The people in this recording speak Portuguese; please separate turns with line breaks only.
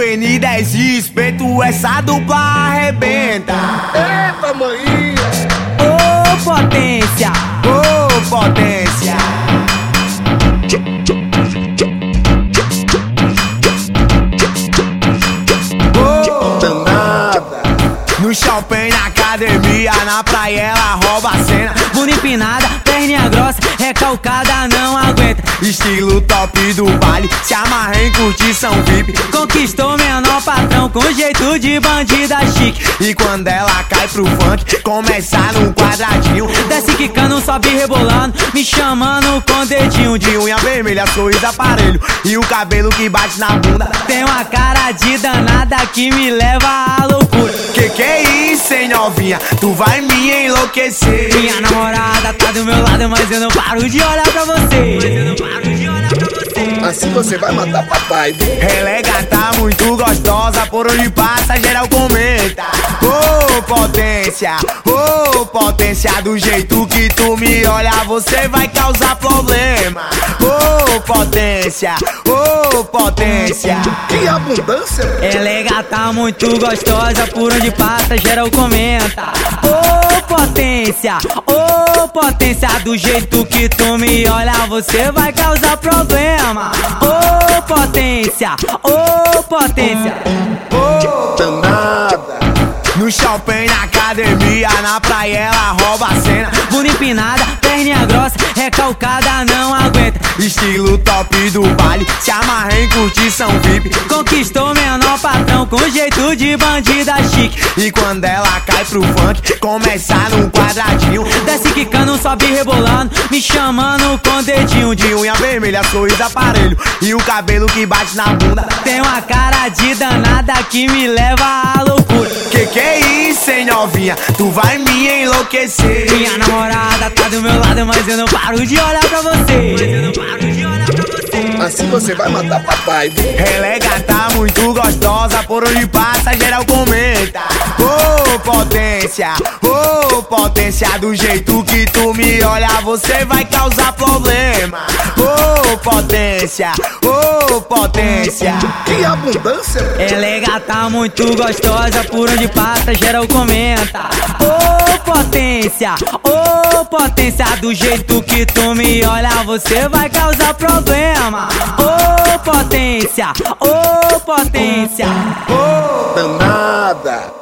N10 e espeto, essa dupla arrebenta.
Eita, mãe!
Ô potência,
Ô potência, ô
Danada!
No shopping, na academia, na praia ela rouba a cena.
bunda empinada, perninha grossa, recalcada, não aguenta.
Estilo top do baile, se amarra em curtição VIP.
Conquistou menor patrão com jeito de bandida chique.
E quando ela cai pro funk, começa no quadradinho.
Desce quicando, sobe rebolando, me chamando com dedinho de
De unha vermelha, sorriso aparelho. E o cabelo que bate na bunda.
Tem uma cara de danada que me leva à loucura.
Que que é isso, hein, novinha? Tu vai me enlouquecer.
Minha namorada tá do meu lado, mas eu não paro de olhar pra você. Mas eu não paro de olhar pra você.
Assim você vai matar papai?
Ela é gata muito gostosa, por onde passa geral comenta. Ô potência, ô potência, do jeito que tu me olha, você vai causar problema. Ô potência, ô potência.
Que abundância!
Ela é gata muito gostosa, por onde passa geral comenta. Ô potência, ô potência, do jeito que tu me olha, você vai causar problema. Ô potência, ô potência.
Ô
Danada!
No shopping, na academia, na praia ela rouba a cena.
Bunda empinada, perninha grossa, recalcada, não aguenta.
Estilo top do baile, se amarra em curtição VIP.
Conquistou menor patrão com jeito de bandida chique.
E quando ela cai pro funk, começa no quadradinho.
Desce quicando, sobe rebolando, me chamando com dedinho de
unha vermelha, sorriso aparelho. E o cabelo que bate na bunda.
Tem uma cara de danada que me leva à
novinha? Tu vai me enlouquecer.
Minha namorada tá do meu lado, mas eu não paro de olhar pra você. Mas eu não paro de olhar pra você.
Assim você vai matar papai?
Ela é gata muito gostosa, por onde passa geral comenta. Ô potência, ô potência, do jeito que tu me olha, você vai causar problema. Ô potência, ô potência.
Que abundância!
Ela é gata muito gostosa, por onde passa geral comenta. Ô potência, ô potência, do jeito que tu me olha, você vai causar problema. Ô potência, ô potência.
Ô
Danada!